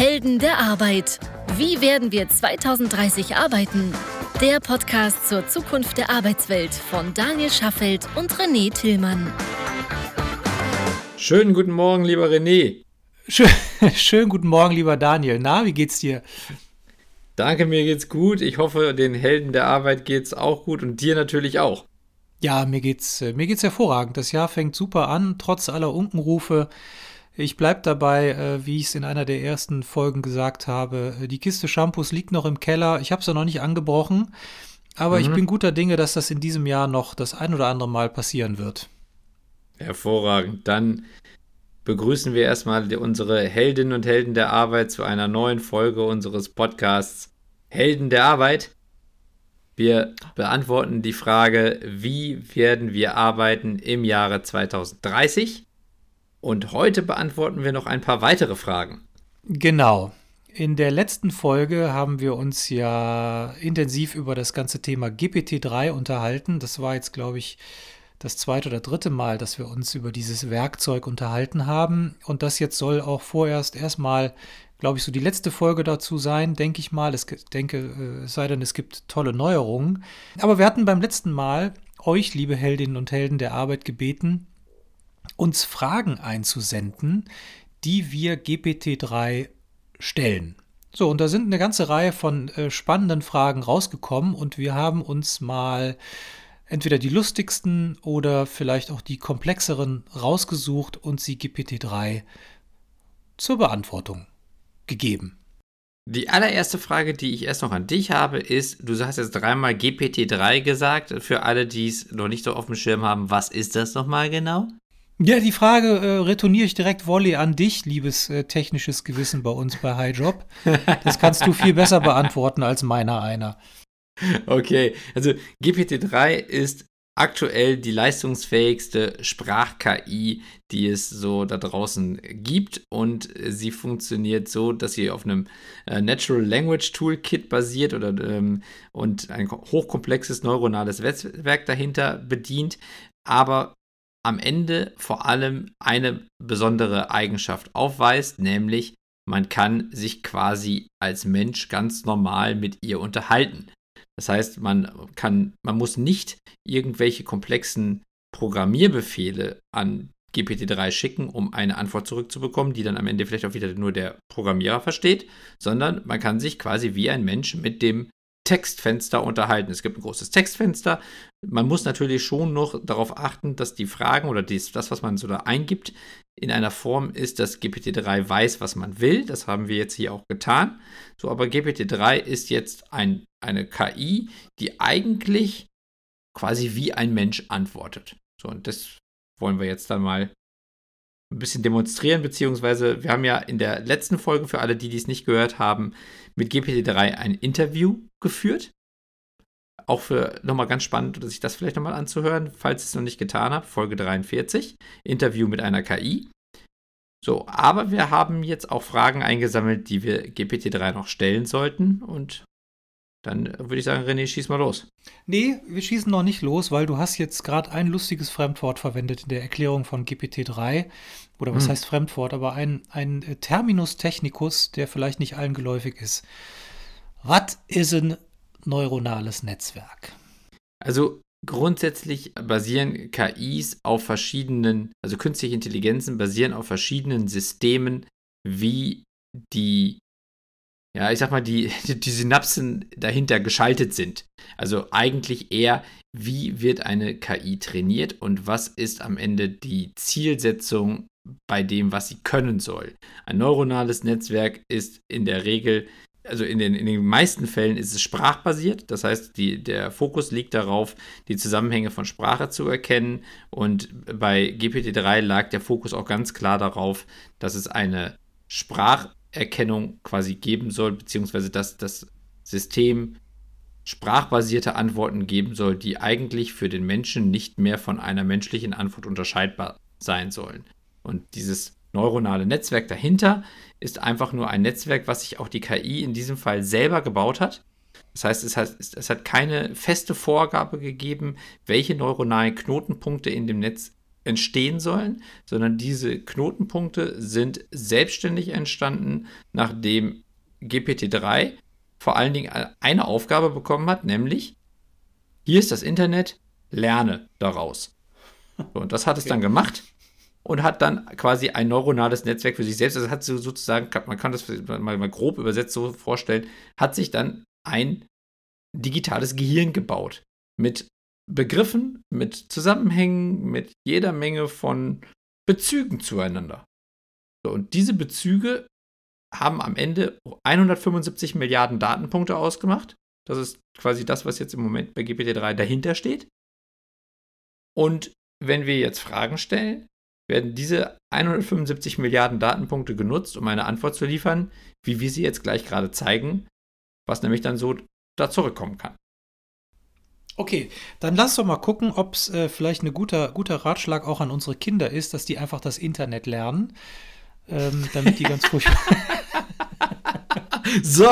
Helden der Arbeit. Wie werden wir 2030 arbeiten? Der Podcast zur Zukunft der Arbeitswelt von Daniel Schaffelt und René Tillmann. Schönen guten Morgen, lieber René. Schön, schönen guten Morgen, lieber Daniel. Na, wie geht's dir? Danke, mir geht's gut. Ich hoffe, den Helden der Arbeit geht's auch gut und dir natürlich auch. Ja, mir geht's, äh, mir geht's hervorragend. Das Jahr fängt super an, trotz aller Unkenrufe. Ich bleibe dabei, äh, wie ich es in einer der ersten Folgen gesagt habe. Die Kiste Shampoos liegt noch im Keller. Ich habe sie noch nicht angebrochen. Aber mhm. ich bin guter Dinge, dass das in diesem Jahr noch das ein oder andere Mal passieren wird. Hervorragend. Dann begrüßen wir erstmal unsere Heldinnen und Helden der Arbeit zu einer neuen Folge unseres Podcasts Helden der Arbeit. Wir beantworten die Frage, wie werden wir arbeiten im Jahre 2030? Und heute beantworten wir noch ein paar weitere Fragen. Genau. In der letzten Folge haben wir uns ja intensiv über das ganze Thema GPT-3 unterhalten. Das war jetzt, glaube ich, das zweite oder dritte Mal, dass wir uns über dieses Werkzeug unterhalten haben. Und das jetzt soll auch vorerst erstmal, glaube ich, so die letzte Folge dazu sein, denke ich mal. Ich denke, äh, es sei denn, es gibt tolle Neuerungen. Aber wir hatten beim letzten Mal euch, liebe Heldinnen und Helden der Arbeit, gebeten, uns Fragen einzusenden, die wir GPT-3 stellen. So, und da sind eine ganze Reihe von äh, spannenden Fragen rausgekommen und wir haben uns mal entweder die lustigsten oder vielleicht auch die komplexeren rausgesucht und sie GPT-3 zur Beantwortung gegeben. Die allererste Frage, die ich erst noch an dich habe, ist, du hast jetzt dreimal GPT-3 gesagt. Für alle, die es noch nicht so auf dem Schirm haben, was ist das nochmal genau? Ja, die Frage äh, retourniere ich direkt Volley an dich, liebes äh, technisches Gewissen bei uns bei HighJob. Das kannst du viel besser beantworten als meiner einer. Okay, also GPT-3 ist aktuell die leistungsfähigste Sprach-KI, die es so da draußen gibt. Und sie funktioniert so, dass sie auf einem äh, Natural Language Toolkit basiert oder, ähm, und ein hochkomplexes neuronales Netzwerk dahinter bedient. Aber am Ende vor allem eine besondere Eigenschaft aufweist, nämlich man kann sich quasi als Mensch ganz normal mit ihr unterhalten. Das heißt, man kann, man muss nicht irgendwelche komplexen Programmierbefehle an GPT-3 schicken, um eine Antwort zurückzubekommen, die dann am Ende vielleicht auch wieder nur der Programmierer versteht, sondern man kann sich quasi wie ein Mensch mit dem Textfenster unterhalten. Es gibt ein großes Textfenster. Man muss natürlich schon noch darauf achten, dass die Fragen oder dies, das, was man so da eingibt, in einer Form ist, dass GPT-3 weiß, was man will. Das haben wir jetzt hier auch getan. So, aber GPT-3 ist jetzt ein, eine KI, die eigentlich quasi wie ein Mensch antwortet. So, und das wollen wir jetzt dann mal ein bisschen demonstrieren, beziehungsweise wir haben ja in der letzten Folge, für alle, die dies nicht gehört haben, mit GPT-3 ein Interview geführt. Auch für nochmal ganz spannend, sich das vielleicht nochmal anzuhören, falls ich es noch nicht getan habe. Folge 43, Interview mit einer KI. So, aber wir haben jetzt auch Fragen eingesammelt, die wir GPT-3 noch stellen sollten. Und dann würde ich sagen, René, schieß mal los. Nee, wir schießen noch nicht los, weil du hast jetzt gerade ein lustiges Fremdwort verwendet in der Erklärung von GPT-3. Oder was hm. heißt Fremdwort? Aber ein, ein Terminus technicus, der vielleicht nicht allen geläufig ist. Was ist ein neuronales Netzwerk? Also grundsätzlich basieren KIs auf verschiedenen, also künstliche Intelligenzen basieren auf verschiedenen Systemen, wie die ja, ich sag mal, die, die Synapsen dahinter geschaltet sind. Also eigentlich eher, wie wird eine KI trainiert und was ist am Ende die Zielsetzung bei dem, was sie können soll. Ein neuronales Netzwerk ist in der Regel, also in den, in den meisten Fällen ist es sprachbasiert. Das heißt, die, der Fokus liegt darauf, die Zusammenhänge von Sprache zu erkennen. Und bei GPT-3 lag der Fokus auch ganz klar darauf, dass es eine Sprach Erkennung quasi geben soll, beziehungsweise dass das System sprachbasierte Antworten geben soll, die eigentlich für den Menschen nicht mehr von einer menschlichen Antwort unterscheidbar sein sollen. Und dieses neuronale Netzwerk dahinter ist einfach nur ein Netzwerk, was sich auch die KI in diesem Fall selber gebaut hat. Das heißt, es hat, es hat keine feste Vorgabe gegeben, welche neuronalen Knotenpunkte in dem Netz entstehen sollen, sondern diese Knotenpunkte sind selbstständig entstanden, nachdem GPT-3 vor allen Dingen eine Aufgabe bekommen hat, nämlich hier ist das Internet, lerne daraus. und das hat es dann gemacht und hat dann quasi ein neuronales Netzwerk für sich selbst. Also hat sozusagen, man kann das mal, mal grob übersetzt so vorstellen, hat sich dann ein digitales Gehirn gebaut mit Begriffen, mit Zusammenhängen, mit jeder Menge von Bezügen zueinander. So, und diese Bezüge haben am Ende 175 Milliarden Datenpunkte ausgemacht. Das ist quasi das, was jetzt im Moment bei GPT-3 dahinter steht. Und wenn wir jetzt Fragen stellen, werden diese 175 Milliarden Datenpunkte genutzt, um eine Antwort zu liefern, wie wir sie jetzt gleich gerade zeigen, was nämlich dann so da zurückkommen kann. Okay, dann lass doch mal gucken, ob es äh, vielleicht ein guter, guter Ratschlag auch an unsere Kinder ist, dass die einfach das Internet lernen, ähm, damit die ganz furchtbar. so,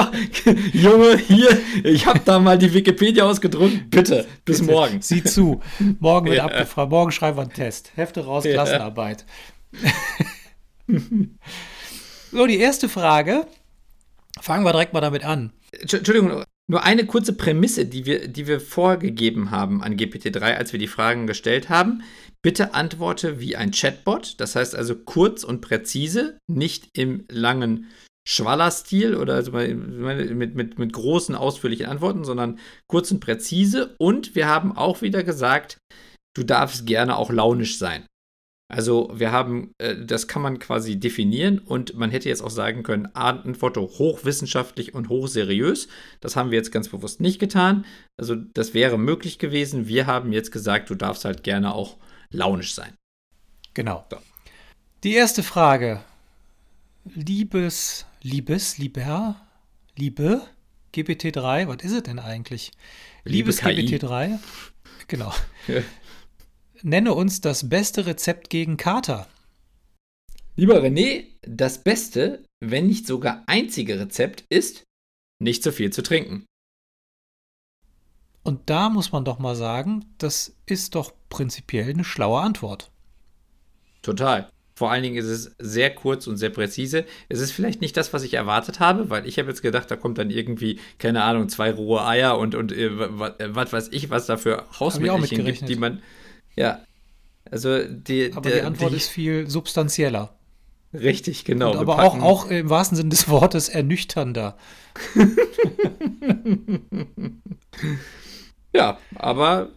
Junge, hier, ich habe da mal die Wikipedia ausgedruckt. Bitte, bis Bitte. morgen. Sieh zu. Morgen wird ja. abgefragt. Morgen schreiben wir einen Test. Hefte raus, ja. Klassenarbeit. so, die erste Frage. Fangen wir direkt mal damit an. Entschuldigung, nur eine kurze Prämisse, die wir, die wir vorgegeben haben an GPT-3, als wir die Fragen gestellt haben. Bitte antworte wie ein Chatbot, das heißt also kurz und präzise, nicht im langen Schwaller-Stil oder also mit, mit, mit großen, ausführlichen Antworten, sondern kurz und präzise. Und wir haben auch wieder gesagt, du darfst gerne auch launisch sein. Also wir haben, äh, das kann man quasi definieren und man hätte jetzt auch sagen können, Antwort hochwissenschaftlich und hochseriös. Das haben wir jetzt ganz bewusst nicht getan. Also das wäre möglich gewesen. Wir haben jetzt gesagt, du darfst halt gerne auch launisch sein. Genau. So. Die erste Frage. Liebes, Liebes, Lieber, Liebe, GPT-3, was ist es denn eigentlich? Liebes GPT-3. Genau. Nenne uns das beste Rezept gegen Kater. Lieber René, das beste, wenn nicht sogar einzige Rezept ist, nicht zu viel zu trinken. Und da muss man doch mal sagen, das ist doch prinzipiell eine schlaue Antwort. Total. Vor allen Dingen ist es sehr kurz und sehr präzise. Es ist vielleicht nicht das, was ich erwartet habe, weil ich habe jetzt gedacht, da kommt dann irgendwie, keine Ahnung, zwei rohe Eier und, und äh, was weiß ich, was da für Hausmittelchen gibt, die man, ja. Also die, aber der, die Antwort die, ist viel substanzieller. Richtig, genau. Und aber auch, auch im wahrsten Sinne des Wortes ernüchternder. ja, aber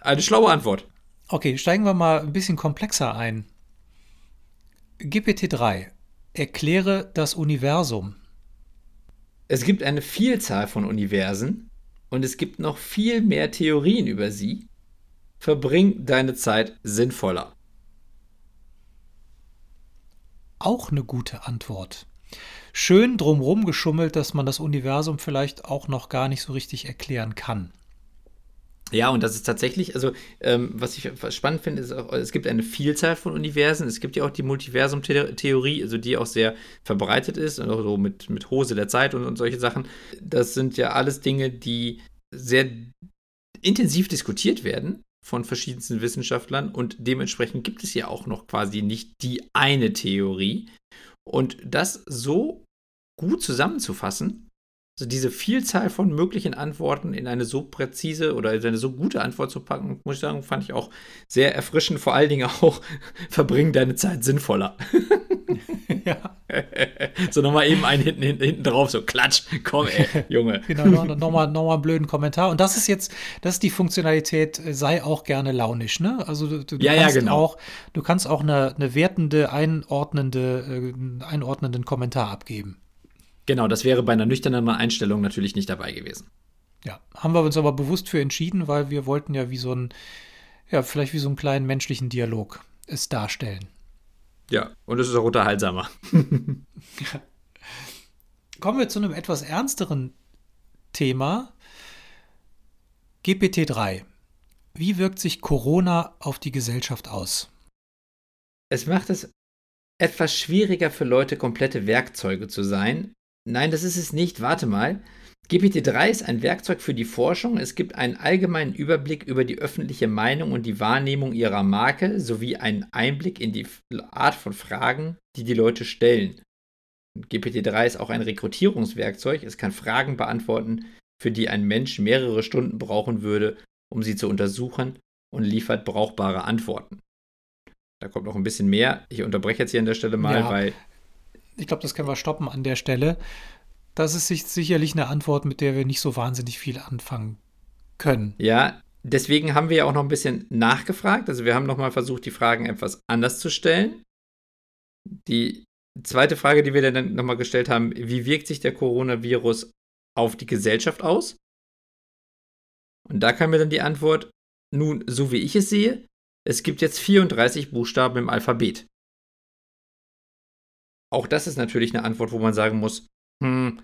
eine schlaue Antwort. Okay, steigen wir mal ein bisschen komplexer ein. GPT-3. Erkläre das Universum. Es gibt eine Vielzahl von Universen und es gibt noch viel mehr Theorien über sie, Verbring deine Zeit sinnvoller. Auch eine gute Antwort. Schön drumherum geschummelt, dass man das Universum vielleicht auch noch gar nicht so richtig erklären kann. Ja, und das ist tatsächlich, also ähm, was ich spannend finde, ist auch, es gibt eine Vielzahl von Universen. Es gibt ja auch die Multiversum-Theorie, also die auch sehr verbreitet ist und auch so mit, mit Hose der Zeit und, und solche Sachen. Das sind ja alles Dinge, die sehr intensiv diskutiert werden von verschiedensten Wissenschaftlern und dementsprechend gibt es ja auch noch quasi nicht die eine Theorie. Und das so gut zusammenzufassen, also diese Vielzahl von möglichen Antworten in eine so präzise oder in eine so gute Antwort zu packen, muss ich sagen, fand ich auch sehr erfrischend. Vor allen Dingen auch, verbring deine Zeit sinnvoller. ja. so nochmal eben einen hinten, hinten, hinten drauf, so klatsch, komm ey, Junge. genau, nochmal noch mal, noch mal einen blöden Kommentar. Und das ist jetzt, das ist die Funktionalität, sei auch gerne launisch, ne? Also du, du ja, kannst ja, genau. auch, du kannst auch eine, eine wertende, einordnende, äh, einordnenden Kommentar abgeben. Genau, das wäre bei einer nüchternen Einstellung natürlich nicht dabei gewesen. Ja, haben wir uns aber bewusst für entschieden, weil wir wollten ja wie so ein, ja, vielleicht wie so einen kleinen menschlichen Dialog es darstellen. Ja, und es ist auch unterhaltsamer. Kommen wir zu einem etwas ernsteren Thema. GPT-3. Wie wirkt sich Corona auf die Gesellschaft aus? Es macht es etwas schwieriger für Leute, komplette Werkzeuge zu sein, Nein, das ist es nicht. Warte mal. GPT-3 ist ein Werkzeug für die Forschung. Es gibt einen allgemeinen Überblick über die öffentliche Meinung und die Wahrnehmung ihrer Marke sowie einen Einblick in die Art von Fragen, die die Leute stellen. GPT-3 ist auch ein Rekrutierungswerkzeug. Es kann Fragen beantworten, für die ein Mensch mehrere Stunden brauchen würde, um sie zu untersuchen und liefert brauchbare Antworten. Da kommt noch ein bisschen mehr. Ich unterbreche jetzt hier an der Stelle mal, ja, weil. Ich glaube, das können wir stoppen an der Stelle. Das ist sicherlich eine Antwort, mit der wir nicht so wahnsinnig viel anfangen können. Ja, deswegen haben wir ja auch noch ein bisschen nachgefragt. Also wir haben nochmal versucht, die Fragen etwas anders zu stellen. Die zweite Frage, die wir dann nochmal gestellt haben, wie wirkt sich der Coronavirus auf die Gesellschaft aus? Und da kam mir dann die Antwort, nun, so wie ich es sehe, es gibt jetzt 34 Buchstaben im Alphabet. Auch das ist natürlich eine Antwort, wo man sagen muss, hm,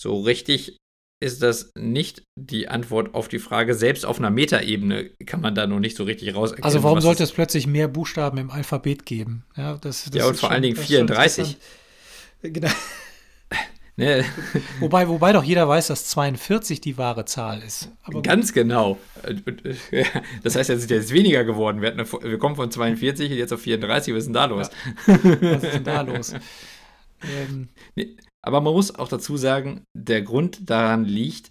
so richtig ist das nicht die Antwort auf die Frage. Selbst auf einer Metaebene kann man da noch nicht so richtig raus. Also warum sollte es plötzlich mehr Buchstaben im Alphabet geben? Ja, das, das ja und vor schon, allen Dingen 34. Genau. Ne? Wobei, wobei doch jeder weiß, dass 42 die wahre Zahl ist. Aber Ganz genau. Das heißt, es ist jetzt weniger geworden. Wir, eine, wir, kommen von 42 jetzt auf 34. Was ist denn da los? Ja. Was ist denn da los? ähm. nee, aber man muss auch dazu sagen, der Grund daran liegt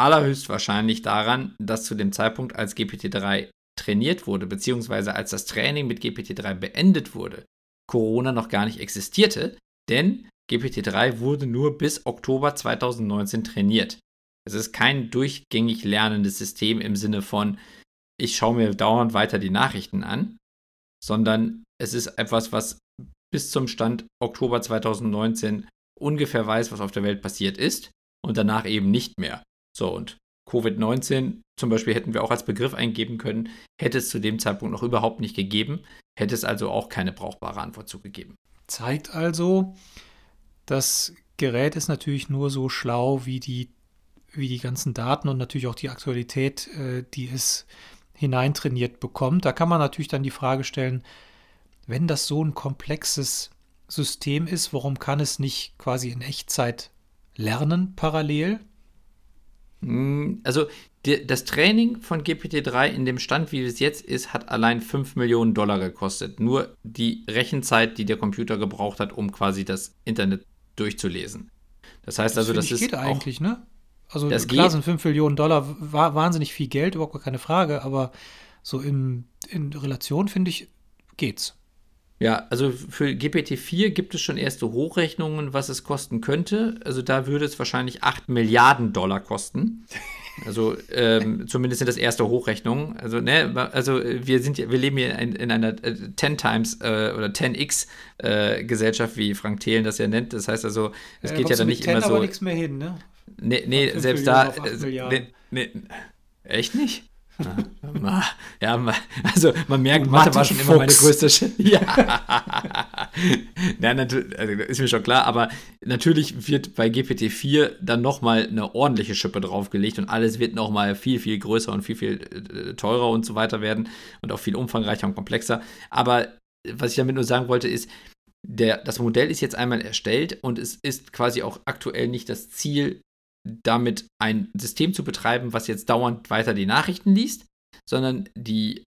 allerhöchstwahrscheinlich daran, dass zu dem Zeitpunkt, als GPT-3 trainiert wurde, beziehungsweise als das Training mit GPT-3 beendet wurde, Corona noch gar nicht existierte, denn GPT-3 wurde nur bis Oktober 2019 trainiert. Es ist kein durchgängig lernendes System im Sinne von, ich schaue mir dauernd weiter die Nachrichten an, sondern es ist etwas, was bis zum Stand Oktober 2019 ungefähr weiß, was auf der Welt passiert ist und danach eben nicht mehr. So, und Covid-19 zum Beispiel hätten wir auch als Begriff eingeben können, hätte es zu dem Zeitpunkt noch überhaupt nicht gegeben, hätte es also auch keine brauchbare Antwort zugegeben. Zeigt also, das Gerät ist natürlich nur so schlau wie die, wie die ganzen Daten und natürlich auch die Aktualität, äh, die es hineintrainiert bekommt. Da kann man natürlich dann die Frage stellen, wenn das so ein komplexes System ist, warum kann es nicht quasi in Echtzeit lernen parallel? Hm, also das Training von GPT-3 in dem Stand, wie es jetzt ist, hat allein 5 Millionen Dollar gekostet. Nur die Rechenzeit, die der Computer gebraucht hat, um quasi das Internet durchzulesen. Das heißt das also, das ist. geht eigentlich, ne? Also das klar geht. sind 5 Millionen Dollar war wahnsinnig viel Geld, überhaupt keine Frage, aber so in, in Relation, finde ich, geht's. Ja, also für GPT-4 gibt es schon erste Hochrechnungen, was es kosten könnte. Also da würde es wahrscheinlich 8 Milliarden Dollar kosten. Also ähm, zumindest sind das erste Hochrechnungen. Also, ne, also wir sind wir leben hier in, in einer 10 äh, Times äh, oder 10x äh, Gesellschaft, wie Frank Thelen das ja nennt. Das heißt also, es ja, geht ja dann nicht immer so. aber nichts mehr hin, ne? Nee, nee selbst da. Äh, nee, nee, echt nicht? Ja, also man merkt, Mathe, Mathe war schon Fuchs. immer meine größte Sch Ja. natürlich, also ist mir schon klar, aber natürlich wird bei GPT-4 dann nochmal eine ordentliche Schippe draufgelegt und alles wird nochmal viel, viel größer und viel, viel äh, teurer und so weiter werden und auch viel umfangreicher und komplexer. Aber was ich damit nur sagen wollte, ist, der, das Modell ist jetzt einmal erstellt und es ist quasi auch aktuell nicht das Ziel, damit ein System zu betreiben, was jetzt dauernd weiter die Nachrichten liest, sondern die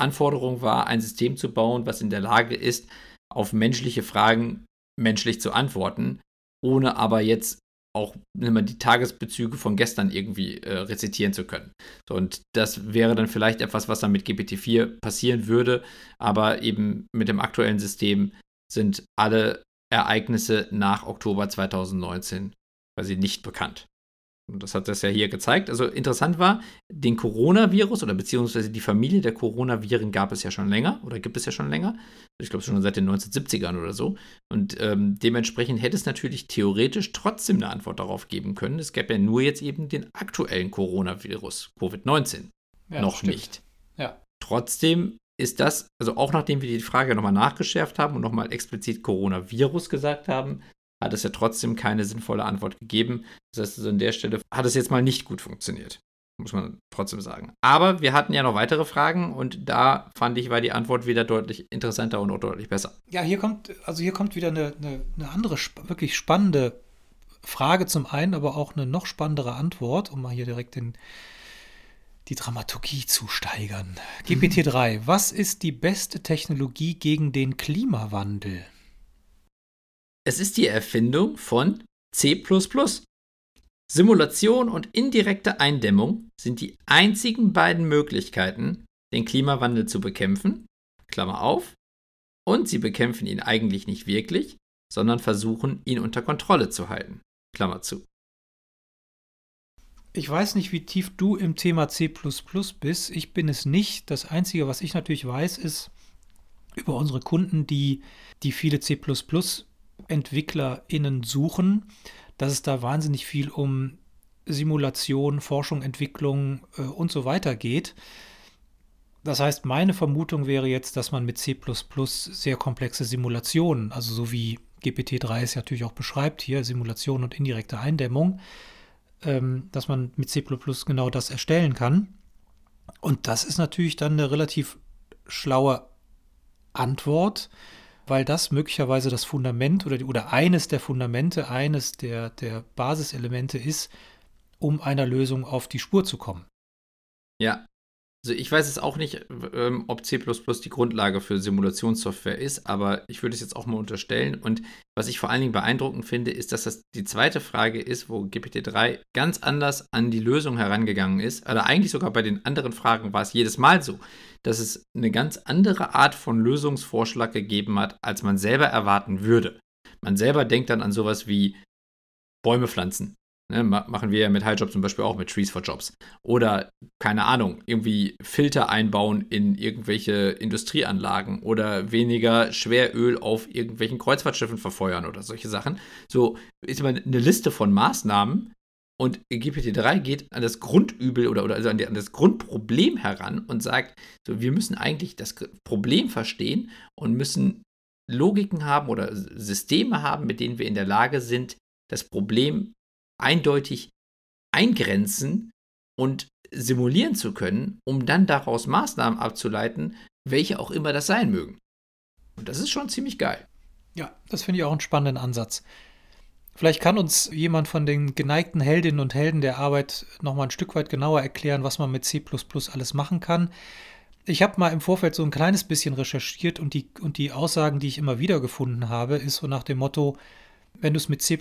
Anforderung war, ein System zu bauen, was in der Lage ist, auf menschliche Fragen menschlich zu antworten, ohne aber jetzt auch mal, die Tagesbezüge von gestern irgendwie äh, rezitieren zu können. So, und das wäre dann vielleicht etwas, was dann mit GPT-4 passieren würde, aber eben mit dem aktuellen System sind alle Ereignisse nach Oktober 2019 quasi nicht bekannt. Und das hat das ja hier gezeigt. Also interessant war, den Coronavirus oder beziehungsweise die Familie der Coronaviren gab es ja schon länger oder gibt es ja schon länger. Ich glaube schon seit den 1970ern oder so. Und ähm, dementsprechend hätte es natürlich theoretisch trotzdem eine Antwort darauf geben können. Es gäbe ja nur jetzt eben den aktuellen Coronavirus, Covid-19. Ja, noch nicht. Ja. Trotzdem ist das, also auch nachdem wir die Frage nochmal nachgeschärft haben und nochmal explizit Coronavirus gesagt haben, hat es ja trotzdem keine sinnvolle Antwort gegeben. Das heißt, also an der Stelle hat es jetzt mal nicht gut funktioniert. Muss man trotzdem sagen. Aber wir hatten ja noch weitere Fragen und da fand ich, war die Antwort wieder deutlich interessanter und auch deutlich besser. Ja, hier kommt, also hier kommt wieder eine, eine, eine andere, wirklich spannende Frage zum einen, aber auch eine noch spannendere Antwort, um mal hier direkt in die Dramaturgie zu steigern. GPT-3, was ist die beste Technologie gegen den Klimawandel? Es ist die Erfindung von C. Simulation und indirekte Eindämmung sind die einzigen beiden Möglichkeiten, den Klimawandel zu bekämpfen. Klammer auf. Und sie bekämpfen ihn eigentlich nicht wirklich, sondern versuchen, ihn unter Kontrolle zu halten. Klammer zu. Ich weiß nicht, wie tief du im Thema C bist. Ich bin es nicht. Das Einzige, was ich natürlich weiß, ist über unsere Kunden, die, die viele C-EntwicklerInnen suchen, dass es da wahnsinnig viel um Simulation, Forschung, Entwicklung äh, und so weiter geht. Das heißt, meine Vermutung wäre jetzt, dass man mit C sehr komplexe Simulationen, also so wie GPT-3 es natürlich auch beschreibt, hier Simulation und indirekte Eindämmung, ähm, dass man mit C genau das erstellen kann. Und das ist natürlich dann eine relativ schlaue Antwort, weil das möglicherweise das Fundament oder, oder eines der Fundamente, eines der, der Basiselemente ist, um einer Lösung auf die Spur zu kommen. Ja, also ich weiß es auch nicht, ähm, ob C die Grundlage für Simulationssoftware ist, aber ich würde es jetzt auch mal unterstellen. Und was ich vor allen Dingen beeindruckend finde, ist, dass das die zweite Frage ist, wo GPT-3 ganz anders an die Lösung herangegangen ist. Oder eigentlich sogar bei den anderen Fragen war es jedes Mal so, dass es eine ganz andere Art von Lösungsvorschlag gegeben hat, als man selber erwarten würde. Man selber denkt dann an sowas wie Bäume pflanzen Ne, machen wir ja mit Highjob zum Beispiel auch mit Trees for Jobs. Oder, keine Ahnung, irgendwie Filter einbauen in irgendwelche Industrieanlagen oder weniger Schweröl auf irgendwelchen Kreuzfahrtschiffen verfeuern oder solche Sachen. So ist immer eine Liste von Maßnahmen und GPT-3 geht an das Grundübel oder, oder also an, die, an das Grundproblem heran und sagt, so, wir müssen eigentlich das Problem verstehen und müssen Logiken haben oder Systeme haben, mit denen wir in der Lage sind, das Problem eindeutig eingrenzen und simulieren zu können, um dann daraus Maßnahmen abzuleiten, welche auch immer das sein mögen. Und das ist schon ziemlich geil. Ja, das finde ich auch einen spannenden Ansatz. Vielleicht kann uns jemand von den geneigten Heldinnen und Helden der Arbeit noch mal ein Stück weit genauer erklären, was man mit C alles machen kann. Ich habe mal im Vorfeld so ein kleines bisschen recherchiert und die, und die Aussagen, die ich immer wieder gefunden habe, ist so nach dem Motto, wenn du es mit C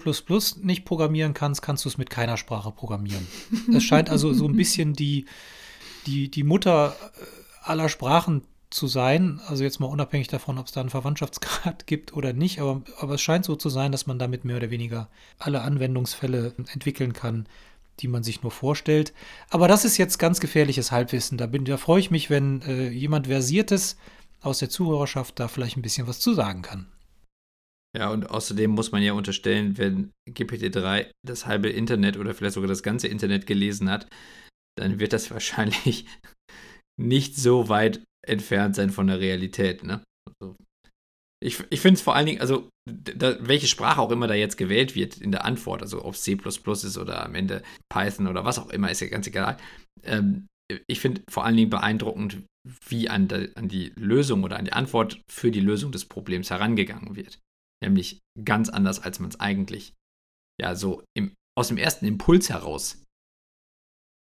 nicht programmieren kannst, kannst du es mit keiner Sprache programmieren. Es scheint also so ein bisschen die, die, die Mutter äh, aller Sprachen zu sein. Also jetzt mal unabhängig davon, ob es da einen Verwandtschaftsgrad gibt oder nicht, aber, aber es scheint so zu sein, dass man damit mehr oder weniger alle Anwendungsfälle entwickeln kann, die man sich nur vorstellt. Aber das ist jetzt ganz gefährliches Halbwissen. Da, bin, da freue ich mich, wenn äh, jemand Versiertes aus der Zuhörerschaft da vielleicht ein bisschen was zu sagen kann. Ja, und außerdem muss man ja unterstellen, wenn GPT-3 das halbe Internet oder vielleicht sogar das ganze Internet gelesen hat, dann wird das wahrscheinlich nicht so weit entfernt sein von der Realität. Ne? Also, ich ich finde es vor allen Dingen, also da, welche Sprache auch immer da jetzt gewählt wird in der Antwort, also ob C ist oder am Ende Python oder was auch immer, ist ja ganz egal. Ähm, ich finde vor allen Dingen beeindruckend, wie an, de, an die Lösung oder an die Antwort für die Lösung des Problems herangegangen wird. Nämlich ganz anders, als man es eigentlich ja so im, aus dem ersten Impuls heraus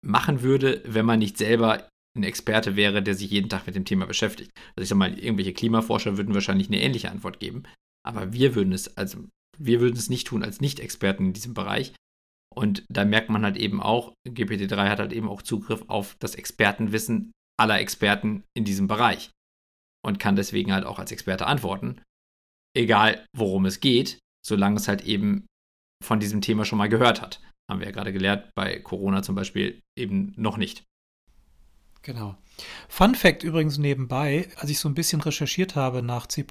machen würde, wenn man nicht selber ein Experte wäre, der sich jeden Tag mit dem Thema beschäftigt. Also ich sag mal, irgendwelche Klimaforscher würden wahrscheinlich eine ähnliche Antwort geben, aber wir würden es, also wir würden es nicht tun als Nicht-Experten in diesem Bereich. Und da merkt man halt eben auch, GPT-3 hat halt eben auch Zugriff auf das Expertenwissen aller Experten in diesem Bereich und kann deswegen halt auch als Experte antworten egal worum es geht, solange es halt eben von diesem Thema schon mal gehört hat. Haben wir ja gerade gelernt, bei Corona zum Beispiel eben noch nicht. Genau. Fun Fact übrigens nebenbei, als ich so ein bisschen recherchiert habe nach C,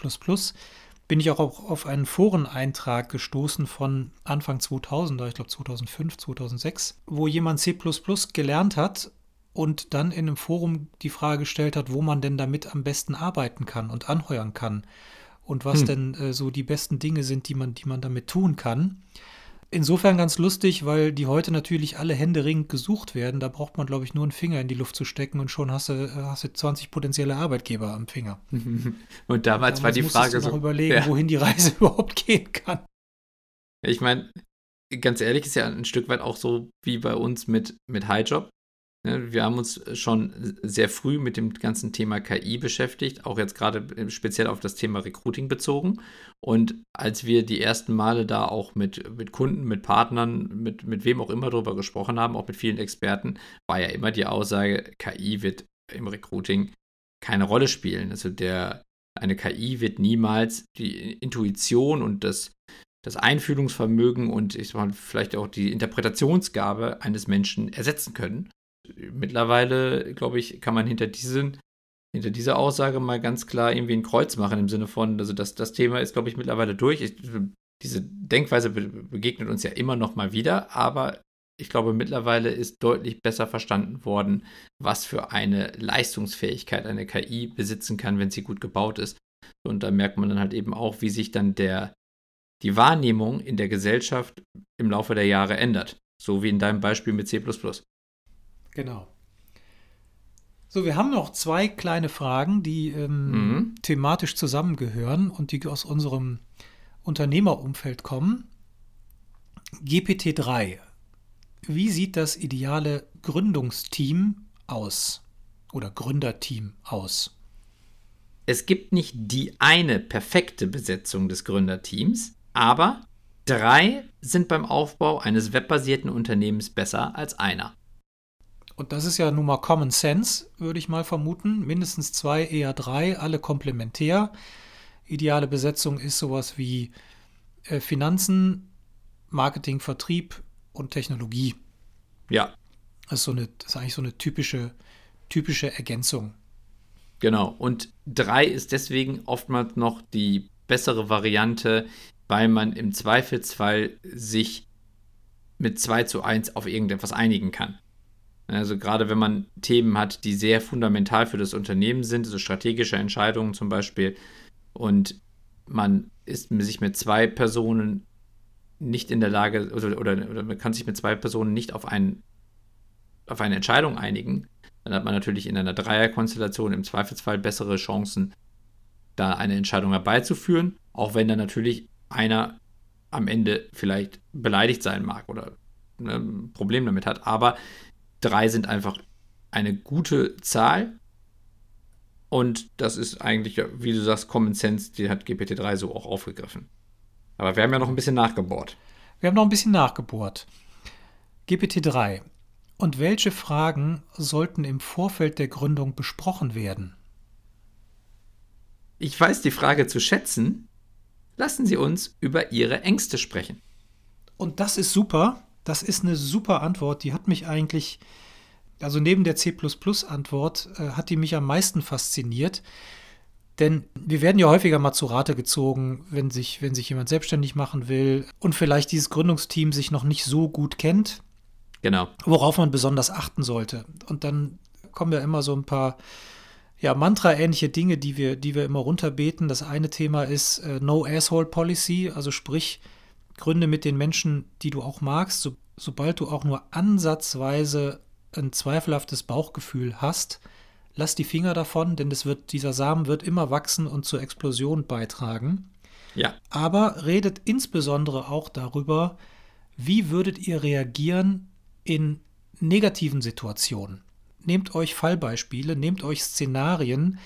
bin ich auch auf einen Foreneintrag gestoßen von Anfang 2000, ich glaube 2005, 2006, wo jemand C gelernt hat und dann in einem Forum die Frage gestellt hat, wo man denn damit am besten arbeiten kann und anheuern kann und was hm. denn äh, so die besten Dinge sind, die man, die man damit tun kann. Insofern ganz lustig, weil die heute natürlich alle händeringend gesucht werden. Da braucht man, glaube ich, nur einen Finger in die Luft zu stecken und schon hast du, äh, hast du 20 potenzielle Arbeitgeber am Finger. und damals, damals war die Frage so. noch überlegen, ja. wohin die Reise überhaupt gehen kann. Ich meine, ganz ehrlich, ist ja ein Stück weit auch so wie bei uns mit, mit Highjob. Ne, wir haben uns schon sehr früh mit dem ganzen Thema KI beschäftigt, auch jetzt gerade speziell auf das Thema Recruiting bezogen. Und als wir die ersten Male da auch mit, mit Kunden, mit Partnern, mit, mit wem auch immer darüber gesprochen haben, auch mit vielen Experten, war ja immer die Aussage, KI wird im Recruiting keine Rolle spielen. Also der, eine KI wird niemals die Intuition und das, das Einfühlungsvermögen und ich sag mal, vielleicht auch die Interpretationsgabe eines Menschen ersetzen können mittlerweile, glaube ich, kann man hinter diesen hinter dieser Aussage mal ganz klar irgendwie ein Kreuz machen im Sinne von, also das, das Thema ist, glaube ich, mittlerweile durch. Ich, diese Denkweise be begegnet uns ja immer noch mal wieder, aber ich glaube, mittlerweile ist deutlich besser verstanden worden, was für eine Leistungsfähigkeit eine KI besitzen kann, wenn sie gut gebaut ist. Und da merkt man dann halt eben auch, wie sich dann der, die Wahrnehmung in der Gesellschaft im Laufe der Jahre ändert. So wie in deinem Beispiel mit C. Genau. So, wir haben noch zwei kleine Fragen, die ähm, mhm. thematisch zusammengehören und die aus unserem Unternehmerumfeld kommen. GPT-3. Wie sieht das ideale Gründungsteam aus? Oder Gründerteam aus? Es gibt nicht die eine perfekte Besetzung des Gründerteams, aber drei sind beim Aufbau eines webbasierten Unternehmens besser als einer. Und das ist ja nun mal Common Sense, würde ich mal vermuten. Mindestens zwei, eher drei, alle komplementär. Ideale Besetzung ist sowas wie äh, Finanzen, Marketing, Vertrieb und Technologie. Ja. Das ist, so eine, das ist eigentlich so eine typische, typische Ergänzung. Genau. Und drei ist deswegen oftmals noch die bessere Variante, weil man im Zweifelsfall sich mit 2 zu 1 auf irgendetwas einigen kann. Also gerade wenn man Themen hat, die sehr fundamental für das Unternehmen sind, so strategische Entscheidungen zum Beispiel, und man ist sich mit zwei Personen nicht in der Lage, oder, oder, oder man kann sich mit zwei Personen nicht auf, ein, auf eine Entscheidung einigen, dann hat man natürlich in einer Dreierkonstellation im Zweifelsfall bessere Chancen, da eine Entscheidung herbeizuführen, auch wenn dann natürlich einer am Ende vielleicht beleidigt sein mag oder ne, ein Problem damit hat. Aber drei sind einfach eine gute Zahl. Und das ist eigentlich, wie du sagst, Common Sense, die hat GPT-3 so auch aufgegriffen. Aber wir haben ja noch ein bisschen nachgebohrt. Wir haben noch ein bisschen nachgebohrt. GPT-3. Und welche Fragen sollten im Vorfeld der Gründung besprochen werden? Ich weiß die Frage zu schätzen. Lassen Sie uns über Ihre Ängste sprechen. Und das ist super, das ist eine super Antwort. Die hat mich eigentlich, also neben der C-Antwort, äh, hat die mich am meisten fasziniert. Denn wir werden ja häufiger mal zu Rate gezogen, wenn sich, wenn sich jemand selbstständig machen will und vielleicht dieses Gründungsteam sich noch nicht so gut kennt. Genau. Worauf man besonders achten sollte. Und dann kommen ja immer so ein paar ja, Mantra-ähnliche Dinge, die wir, die wir immer runterbeten. Das eine Thema ist äh, No Asshole Policy, also sprich, Gründe mit den Menschen, die du auch magst, so, sobald du auch nur ansatzweise ein zweifelhaftes Bauchgefühl hast, lass die Finger davon, denn das wird, dieser Samen wird immer wachsen und zur Explosion beitragen. Ja. Aber redet insbesondere auch darüber, wie würdet ihr reagieren in negativen Situationen. Nehmt euch Fallbeispiele, nehmt euch Szenarien,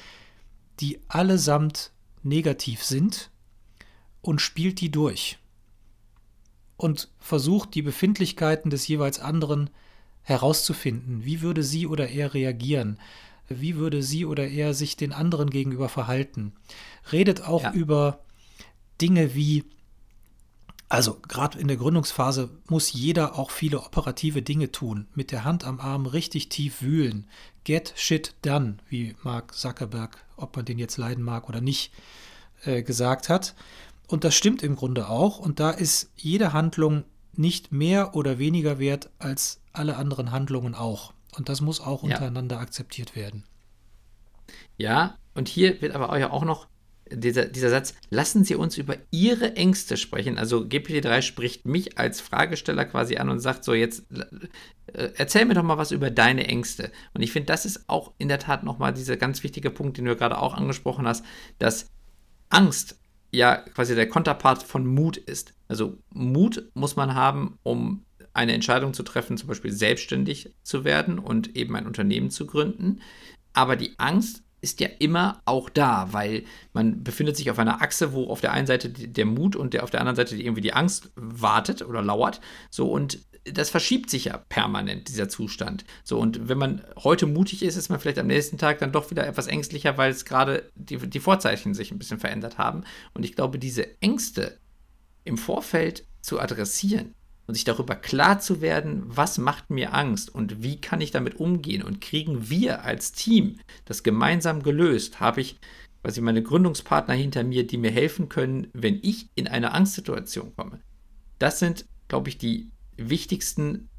die allesamt negativ sind und spielt die durch und versucht, die Befindlichkeiten des jeweils anderen herauszufinden. Wie würde sie oder er reagieren? Wie würde sie oder er sich den anderen gegenüber verhalten? Redet auch ja. über Dinge wie, also gerade in der Gründungsphase muss jeder auch viele operative Dinge tun, mit der Hand am Arm richtig tief wühlen. Get shit done, wie Mark Zuckerberg, ob man den jetzt leiden mag oder nicht, äh, gesagt hat. Und das stimmt im Grunde auch. Und da ist jede Handlung nicht mehr oder weniger wert als alle anderen Handlungen auch. Und das muss auch ja. untereinander akzeptiert werden. Ja, und hier wird aber auch noch dieser, dieser Satz, lassen Sie uns über Ihre Ängste sprechen. Also GPT-3 spricht mich als Fragesteller quasi an und sagt so, jetzt äh, erzähl mir doch mal was über deine Ängste. Und ich finde, das ist auch in der Tat nochmal dieser ganz wichtige Punkt, den du gerade auch angesprochen hast, dass Angst ja quasi der Konterpart von Mut ist. Also Mut muss man haben, um eine Entscheidung zu treffen, zum Beispiel selbstständig zu werden und eben ein Unternehmen zu gründen. Aber die Angst ist ja immer auch da, weil man befindet sich auf einer Achse, wo auf der einen Seite der Mut und der auf der anderen Seite irgendwie die Angst wartet oder lauert. So und das verschiebt sich ja permanent, dieser Zustand. So, und wenn man heute mutig ist, ist man vielleicht am nächsten Tag dann doch wieder etwas ängstlicher, weil es gerade die, die Vorzeichen sich ein bisschen verändert haben. Und ich glaube, diese Ängste im Vorfeld zu adressieren und sich darüber klar zu werden, was macht mir Angst und wie kann ich damit umgehen und kriegen wir als Team das gemeinsam gelöst, habe ich quasi meine Gründungspartner hinter mir, die mir helfen können, wenn ich in eine Angstsituation komme. Das sind, glaube ich, die wichtigsten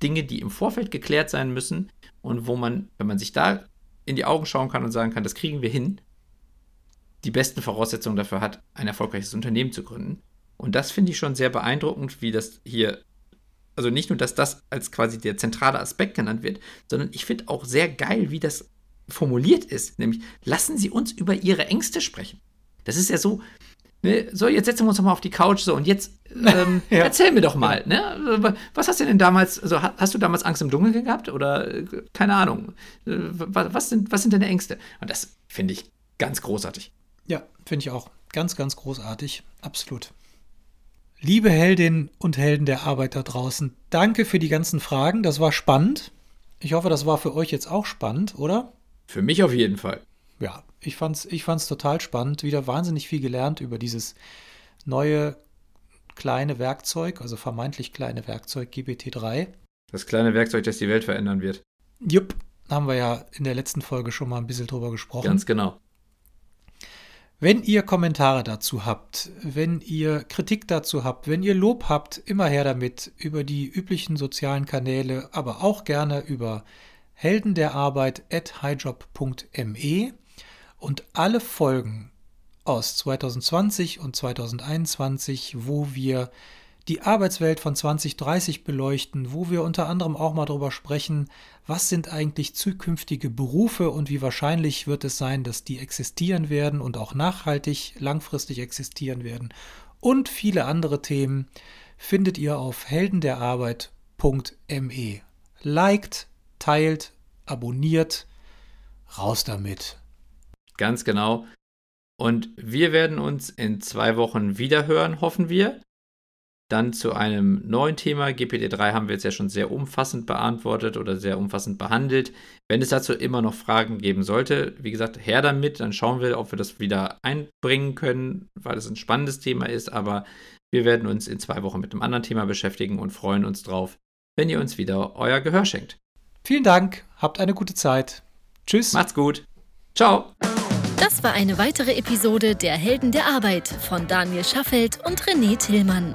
Dinge, die im Vorfeld geklärt sein müssen und wo man, wenn man sich da in die Augen schauen kann und sagen kann, das kriegen wir hin, die besten Voraussetzungen dafür hat, ein erfolgreiches Unternehmen zu gründen. Und das finde ich schon sehr beeindruckend, wie das hier, also nicht nur, dass das als quasi der zentrale Aspekt genannt wird, sondern ich finde auch sehr geil, wie das formuliert ist. Nämlich, lassen Sie uns über Ihre Ängste sprechen. Das ist ja so, Ne, so, jetzt setzen wir uns doch mal auf die Couch so und jetzt ähm, ja. erzähl mir doch mal, ne? Was hast du denn damals, also hast du damals Angst im Dunkeln gehabt oder keine Ahnung? Äh, was sind, was sind deine Ängste? Und das finde ich ganz großartig. Ja, finde ich auch. Ganz, ganz großartig. Absolut. Liebe Heldinnen und Helden der Arbeit da draußen, danke für die ganzen Fragen. Das war spannend. Ich hoffe, das war für euch jetzt auch spannend, oder? Für mich auf jeden Fall. Ja, ich fand's, ich fand's total spannend. Wieder wahnsinnig viel gelernt über dieses neue kleine Werkzeug, also vermeintlich kleine Werkzeug GPT-3. Das kleine Werkzeug, das die Welt verändern wird. Jupp, haben wir ja in der letzten Folge schon mal ein bisschen drüber gesprochen. Ganz genau. Wenn ihr Kommentare dazu habt, wenn ihr Kritik dazu habt, wenn ihr Lob habt, immer her damit über die üblichen sozialen Kanäle, aber auch gerne über helden der Arbeit at highjob.me und alle Folgen aus 2020 und 2021, wo wir die Arbeitswelt von 2030 beleuchten, wo wir unter anderem auch mal darüber sprechen, was sind eigentlich zukünftige Berufe und wie wahrscheinlich wird es sein, dass die existieren werden und auch nachhaltig, langfristig existieren werden. Und viele andere Themen findet ihr auf heldenderarbeit.me. Liked, teilt, abonniert, raus damit. Ganz genau. Und wir werden uns in zwei Wochen wieder hören, hoffen wir. Dann zu einem neuen Thema. GPT-3 haben wir jetzt ja schon sehr umfassend beantwortet oder sehr umfassend behandelt. Wenn es dazu immer noch Fragen geben sollte, wie gesagt, her damit, dann schauen wir, ob wir das wieder einbringen können, weil es ein spannendes Thema ist. Aber wir werden uns in zwei Wochen mit einem anderen Thema beschäftigen und freuen uns drauf, wenn ihr uns wieder euer Gehör schenkt. Vielen Dank, habt eine gute Zeit. Tschüss. Macht's gut. Ciao. Das war eine weitere Episode der Helden der Arbeit von Daniel Schaffelt und René Tillmann.